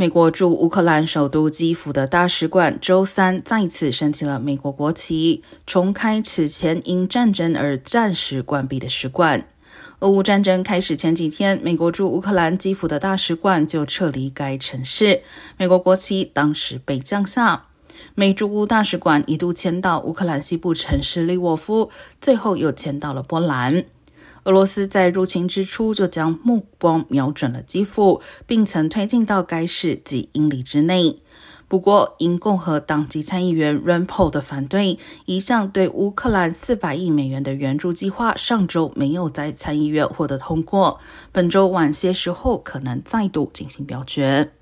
美国驻乌克兰首都基辅的大使馆周三再次升起了美国国旗，重开此前因战争而暂时关闭的使馆。俄乌战争开始前几天，美国驻乌克兰基辅的大使馆就撤离该城市，美国国旗当时被降下。美驻乌大使馆一度迁到乌克兰西部城市利沃夫，最后又迁到了波兰。俄罗斯在入侵之初就将目光瞄准了基辅，并曾推进到该市几英里之内。不过，因共和党籍参议员 Rand Paul 的反对，一项对乌克兰四百亿美元的援助计划上周没有在参议院获得通过。本周晚些时候可能再度进行表决。